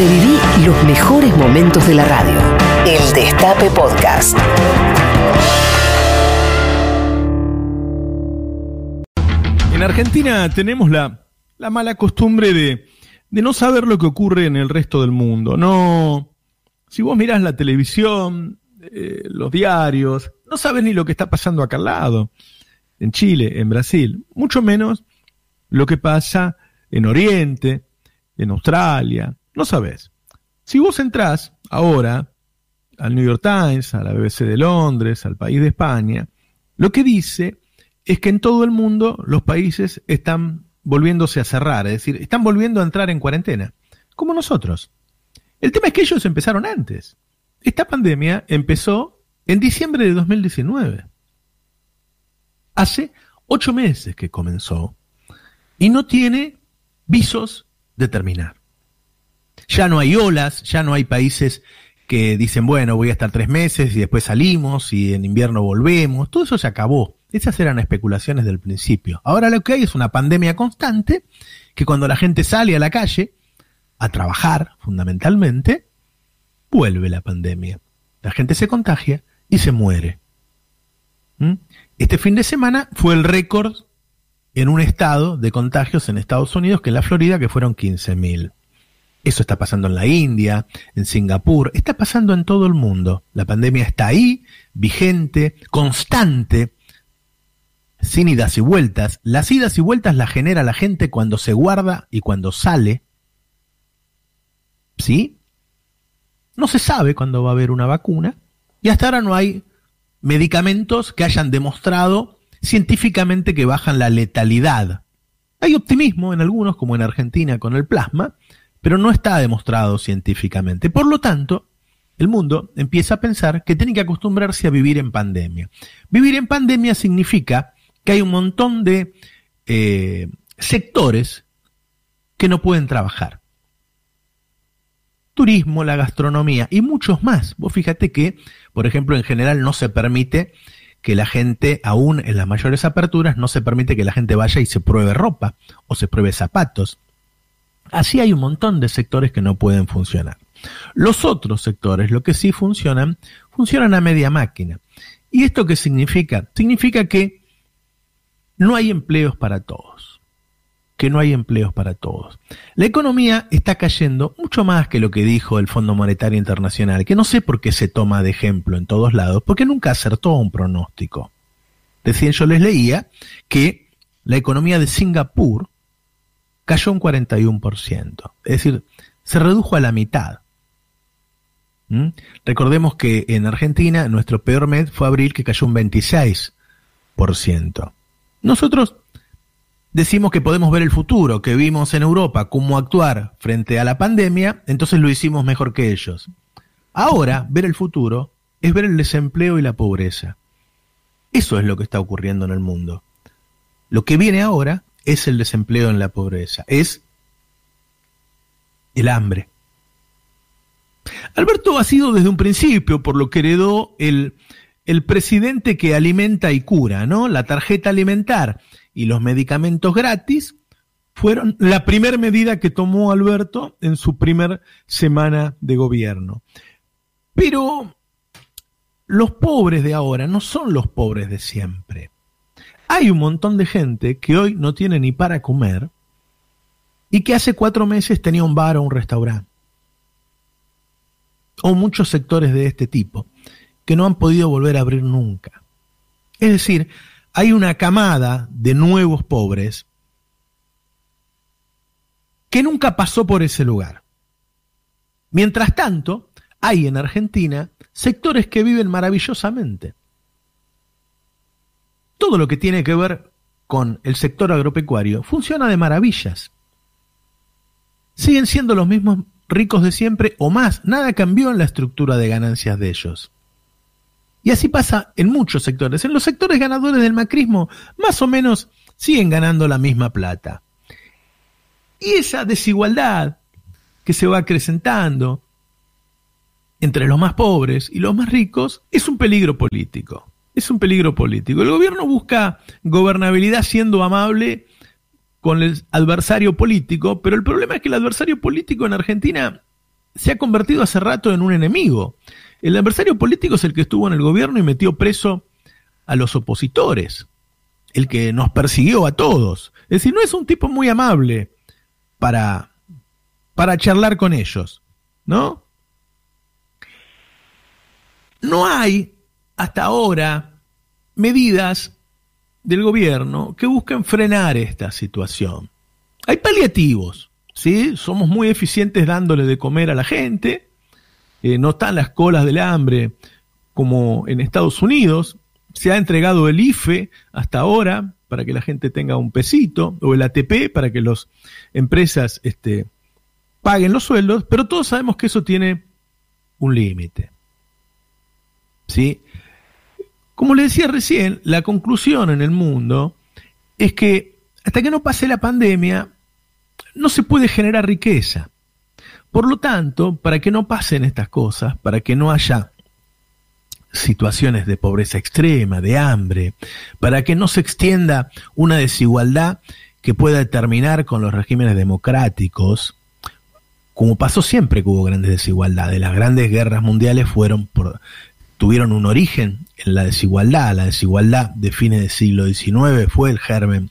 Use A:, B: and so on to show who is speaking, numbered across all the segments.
A: Reviví los mejores momentos de la radio. El Destape Podcast.
B: En Argentina tenemos la, la mala costumbre de, de no saber lo que ocurre en el resto del mundo. No, si vos mirás la televisión, eh, los diarios, no sabes ni lo que está pasando acá al lado, en Chile, en Brasil, mucho menos lo que pasa en Oriente, en Australia, no sabes. Si vos entrás ahora al New York Times, a la BBC de Londres, al país de España, lo que dice es que en todo el mundo los países están volviéndose a cerrar, es decir, están volviendo a entrar en cuarentena, como nosotros. El tema es que ellos empezaron antes. Esta pandemia empezó en diciembre de 2019. Hace ocho meses que comenzó y no tiene visos de terminar. Ya no hay olas, ya no hay países que dicen, bueno, voy a estar tres meses y después salimos y en invierno volvemos. Todo eso se acabó. Esas eran especulaciones del principio. Ahora lo que hay es una pandemia constante que cuando la gente sale a la calle a trabajar fundamentalmente, vuelve la pandemia. La gente se contagia y se muere. ¿Mm? Este fin de semana fue el récord en un estado de contagios en Estados Unidos que en la Florida, que fueron 15.000. Eso está pasando en la India, en Singapur, está pasando en todo el mundo. La pandemia está ahí, vigente, constante, sin idas y vueltas. Las idas y vueltas las genera la gente cuando se guarda y cuando sale. ¿Sí? No se sabe cuándo va a haber una vacuna y hasta ahora no hay medicamentos que hayan demostrado científicamente que bajan la letalidad. Hay optimismo en algunos, como en Argentina con el plasma, pero no está demostrado científicamente. Por lo tanto, el mundo empieza a pensar que tiene que acostumbrarse a vivir en pandemia. Vivir en pandemia significa que hay un montón de eh, sectores que no pueden trabajar. Turismo, la gastronomía y muchos más. Vos fíjate que, por ejemplo, en general no se permite que la gente, aún en las mayores aperturas, no se permite que la gente vaya y se pruebe ropa o se pruebe zapatos. Así hay un montón de sectores que no pueden funcionar. Los otros sectores, lo que sí funcionan, funcionan a media máquina. ¿Y esto qué significa? Significa que no hay empleos para todos. Que no hay empleos para todos. La economía está cayendo mucho más que lo que dijo el Fondo Monetario Internacional, que no sé por qué se toma de ejemplo en todos lados, porque nunca acertó un pronóstico. Decían, yo les leía que la economía de Singapur cayó un 41%. Es decir, se redujo a la mitad. ¿Mm? Recordemos que en Argentina nuestro peor mes fue abril que cayó un 26%. Nosotros decimos que podemos ver el futuro, que vimos en Europa cómo actuar frente a la pandemia, entonces lo hicimos mejor que ellos. Ahora, ver el futuro es ver el desempleo y la pobreza. Eso es lo que está ocurriendo en el mundo. Lo que viene ahora es el desempleo en la pobreza, es el hambre. Alberto ha sido desde un principio, por lo que heredó el, el presidente que alimenta y cura, ¿no? La tarjeta alimentar y los medicamentos gratis fueron la primera medida que tomó Alberto en su primer semana de gobierno. Pero los pobres de ahora no son los pobres de siempre. Hay un montón de gente que hoy no tiene ni para comer y que hace cuatro meses tenía un bar o un restaurante. O muchos sectores de este tipo que no han podido volver a abrir nunca. Es decir, hay una camada de nuevos pobres que nunca pasó por ese lugar. Mientras tanto, hay en Argentina sectores que viven maravillosamente. Todo lo que tiene que ver con el sector agropecuario funciona de maravillas. Siguen siendo los mismos ricos de siempre o más. Nada cambió en la estructura de ganancias de ellos. Y así pasa en muchos sectores. En los sectores ganadores del macrismo, más o menos siguen ganando la misma plata. Y esa desigualdad que se va acrecentando entre los más pobres y los más ricos es un peligro político. Es un peligro político. El gobierno busca gobernabilidad siendo amable con el adversario político, pero el problema es que el adversario político en Argentina se ha convertido hace rato en un enemigo. El adversario político es el que estuvo en el gobierno y metió preso a los opositores, el que nos persiguió a todos. Es decir, no es un tipo muy amable para, para charlar con ellos, ¿no? No hay hasta ahora medidas del gobierno que busquen frenar esta situación. Hay paliativos, ¿sí? Somos muy eficientes dándole de comer a la gente, eh, no están las colas del hambre como en Estados Unidos, se ha entregado el IFE hasta ahora para que la gente tenga un pesito, o el ATP para que las empresas este, paguen los sueldos, pero todos sabemos que eso tiene un límite. ¿Sí? Como le decía recién, la conclusión en el mundo es que hasta que no pase la pandemia, no se puede generar riqueza. Por lo tanto, para que no pasen estas cosas, para que no haya situaciones de pobreza extrema, de hambre, para que no se extienda una desigualdad que pueda terminar con los regímenes democráticos, como pasó siempre que hubo grandes desigualdades. Las grandes guerras mundiales fueron por, tuvieron un origen en la desigualdad. La desigualdad de fines del siglo XIX fue el germen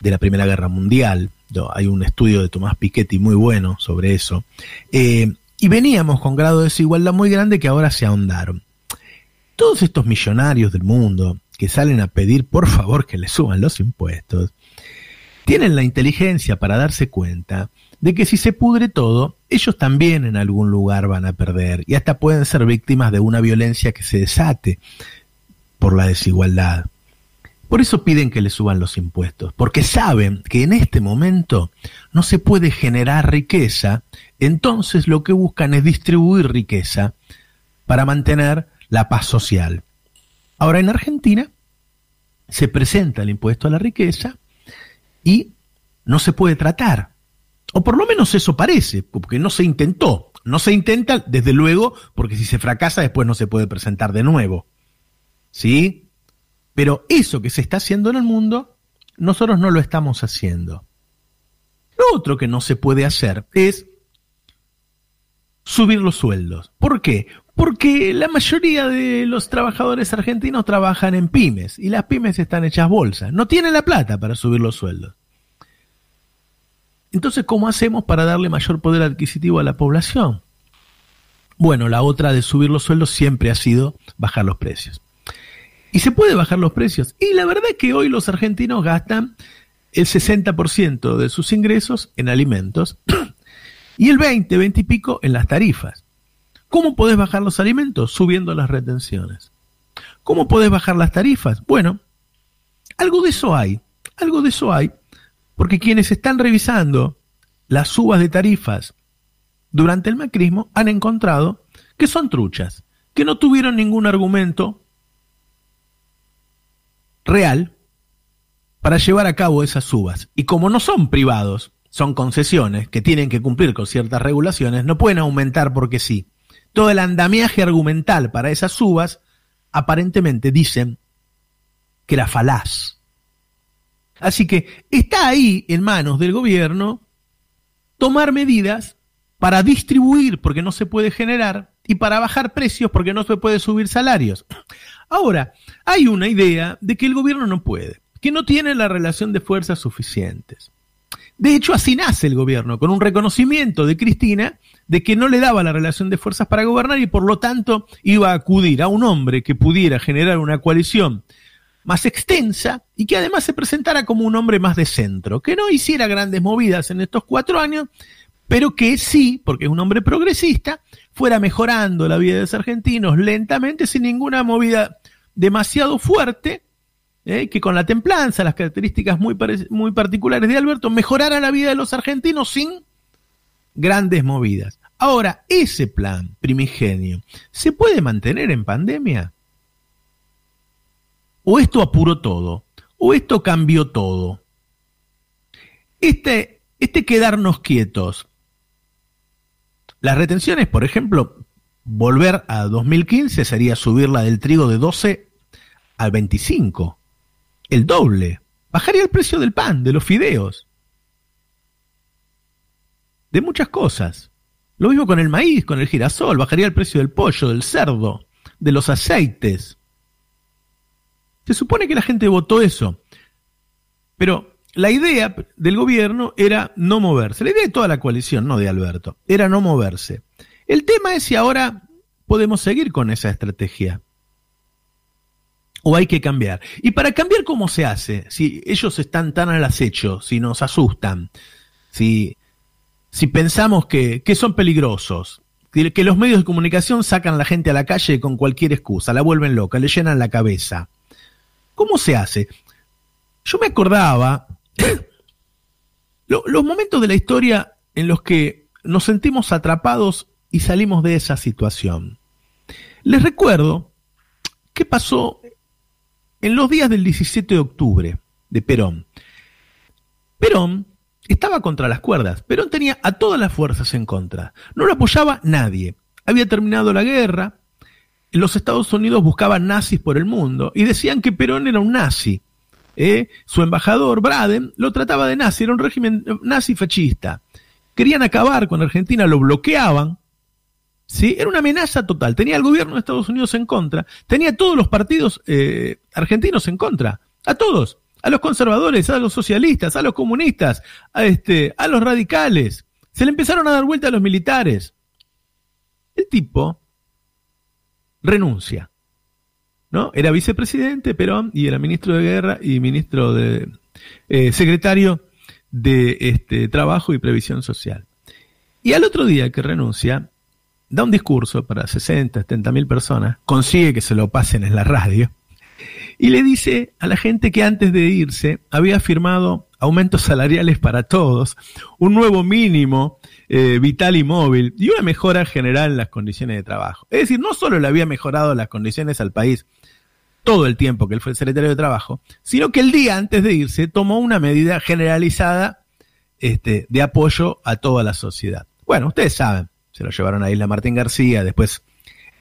B: de la Primera Guerra Mundial. Hay un estudio de Tomás Piketty muy bueno sobre eso. Eh, y veníamos con grado de desigualdad muy grande que ahora se ahondaron. Todos estos millonarios del mundo que salen a pedir por favor que les suban los impuestos, tienen la inteligencia para darse cuenta de que si se pudre todo, ellos también en algún lugar van a perder y hasta pueden ser víctimas de una violencia que se desate por la desigualdad. Por eso piden que les suban los impuestos, porque saben que en este momento no se puede generar riqueza, entonces lo que buscan es distribuir riqueza para mantener la paz social. Ahora en Argentina se presenta el impuesto a la riqueza y no se puede tratar. O por lo menos eso parece, porque no se intentó. No se intenta, desde luego, porque si se fracasa después no se puede presentar de nuevo. ¿Sí? Pero eso que se está haciendo en el mundo, nosotros no lo estamos haciendo. Lo otro que no se puede hacer es subir los sueldos. ¿Por qué? Porque la mayoría de los trabajadores argentinos trabajan en pymes y las pymes están hechas bolsas. No tienen la plata para subir los sueldos. Entonces, ¿cómo hacemos para darle mayor poder adquisitivo a la población? Bueno, la otra de subir los sueldos siempre ha sido bajar los precios. ¿Y se puede bajar los precios? Y la verdad es que hoy los argentinos gastan el 60% de sus ingresos en alimentos y el 20, 20 y pico en las tarifas. ¿Cómo podés bajar los alimentos? Subiendo las retenciones. ¿Cómo podés bajar las tarifas? Bueno, algo de eso hay, algo de eso hay, porque quienes están revisando las subas de tarifas durante el macrismo han encontrado que son truchas, que no tuvieron ningún argumento real para llevar a cabo esas subas. Y como no son privados, son concesiones que tienen que cumplir con ciertas regulaciones, no pueden aumentar porque sí todo el andamiaje argumental para esas subas, aparentemente dicen que era falaz. Así que está ahí en manos del gobierno tomar medidas para distribuir porque no se puede generar y para bajar precios porque no se puede subir salarios. Ahora, hay una idea de que el gobierno no puede, que no tiene la relación de fuerzas suficientes. De hecho, así nace el gobierno, con un reconocimiento de Cristina de que no le daba la relación de fuerzas para gobernar y por lo tanto iba a acudir a un hombre que pudiera generar una coalición más extensa y que además se presentara como un hombre más de centro, que no hiciera grandes movidas en estos cuatro años, pero que sí, porque es un hombre progresista, fuera mejorando la vida de los argentinos lentamente, sin ninguna movida demasiado fuerte, ¿eh? que con la templanza, las características muy, muy particulares de Alberto, mejorara la vida de los argentinos sin grandes movidas. Ahora, ese plan primigenio, ¿se puede mantener en pandemia? ¿O esto apuró todo? ¿O esto cambió todo? Este, este quedarnos quietos. Las retenciones, por ejemplo, volver a 2015 sería subirla del trigo de 12 al 25 el doble. Bajaría el precio del pan, de los fideos. De muchas cosas. Lo mismo con el maíz, con el girasol, bajaría el precio del pollo, del cerdo, de los aceites. Se supone que la gente votó eso, pero la idea del gobierno era no moverse. La idea de toda la coalición, no de Alberto, era no moverse. El tema es si ahora podemos seguir con esa estrategia. O hay que cambiar. Y para cambiar, ¿cómo se hace? Si ellos están tan al acecho, si nos asustan, si, si pensamos que, que son peligrosos, que los medios de comunicación sacan a la gente a la calle con cualquier excusa, la vuelven loca, le llenan la cabeza. ¿Cómo se hace? Yo me acordaba los momentos de la historia en los que nos sentimos atrapados y salimos de esa situación. Les recuerdo qué pasó en los días del 17 de octubre de Perón. Perón estaba contra las cuerdas. Perón tenía a todas las fuerzas en contra. No lo apoyaba nadie. Había terminado la guerra. Los Estados Unidos buscaban nazis por el mundo y decían que Perón era un nazi. ¿eh? Su embajador, Braden, lo trataba de nazi, era un régimen nazi fascista. Querían acabar con Argentina, lo bloqueaban. ¿Sí? Era una amenaza total. Tenía al gobierno de Estados Unidos en contra, tenía a todos los partidos eh, argentinos en contra, a todos, a los conservadores, a los socialistas, a los comunistas, a, este, a los radicales. Se le empezaron a dar vuelta a los militares. El tipo renuncia. ¿no? Era vicepresidente Perón y era ministro de guerra y ministro de eh, secretario de este, Trabajo y Previsión Social. Y al otro día que renuncia, da un discurso para 60, 70 mil personas, consigue que se lo pasen en la radio, y le dice a la gente que antes de irse había firmado aumentos salariales para todos, un nuevo mínimo eh, vital y móvil y una mejora general en las condiciones de trabajo. Es decir, no solo le había mejorado las condiciones al país todo el tiempo que él fue secretario de Trabajo, sino que el día antes de irse tomó una medida generalizada este, de apoyo a toda la sociedad. Bueno, ustedes saben, se lo llevaron a Isla Martín García, después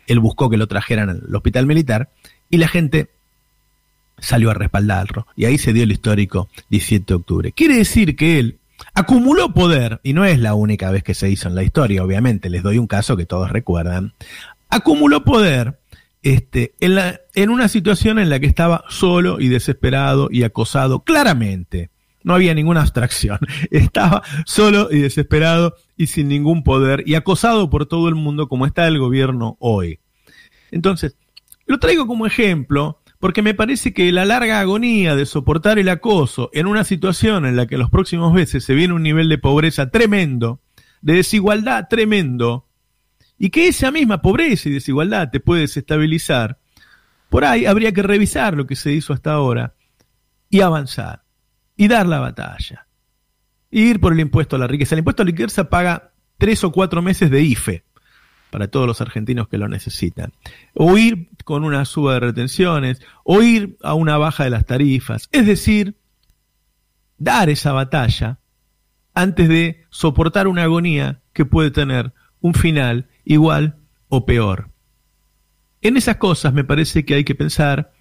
B: él buscó que lo trajeran al hospital militar y la gente salió a respaldarlo. Y ahí se dio el histórico 17 de octubre. Quiere decir que él acumuló poder, y no es la única vez que se hizo en la historia, obviamente, les doy un caso que todos recuerdan, acumuló poder este, en, la, en una situación en la que estaba solo y desesperado y acosado claramente. No había ninguna abstracción. Estaba solo y desesperado y sin ningún poder y acosado por todo el mundo como está el gobierno hoy. Entonces, lo traigo como ejemplo porque me parece que la larga agonía de soportar el acoso en una situación en la que los próximos meses se viene un nivel de pobreza tremendo, de desigualdad tremendo, y que esa misma pobreza y desigualdad te puede desestabilizar, por ahí habría que revisar lo que se hizo hasta ahora y avanzar y dar la batalla. Ir por el impuesto a la riqueza. El impuesto a la riqueza paga tres o cuatro meses de IFE para todos los argentinos que lo necesitan. O ir con una suba de retenciones, o ir a una baja de las tarifas. Es decir, dar esa batalla antes de soportar una agonía que puede tener un final igual o peor. En esas cosas me parece que hay que pensar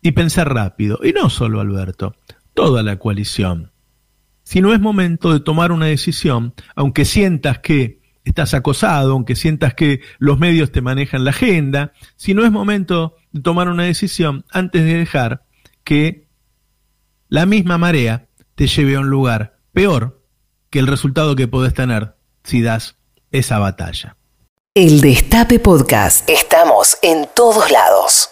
B: y pensar rápido. Y no solo Alberto, toda la coalición. Si no es momento de tomar una decisión, aunque sientas que estás acosado, aunque sientas que los medios te manejan la agenda, si no es momento de tomar una decisión antes de dejar que la misma marea te lleve a un lugar peor que el resultado que podés tener si das esa batalla.
A: El Destape Podcast. Estamos en todos lados.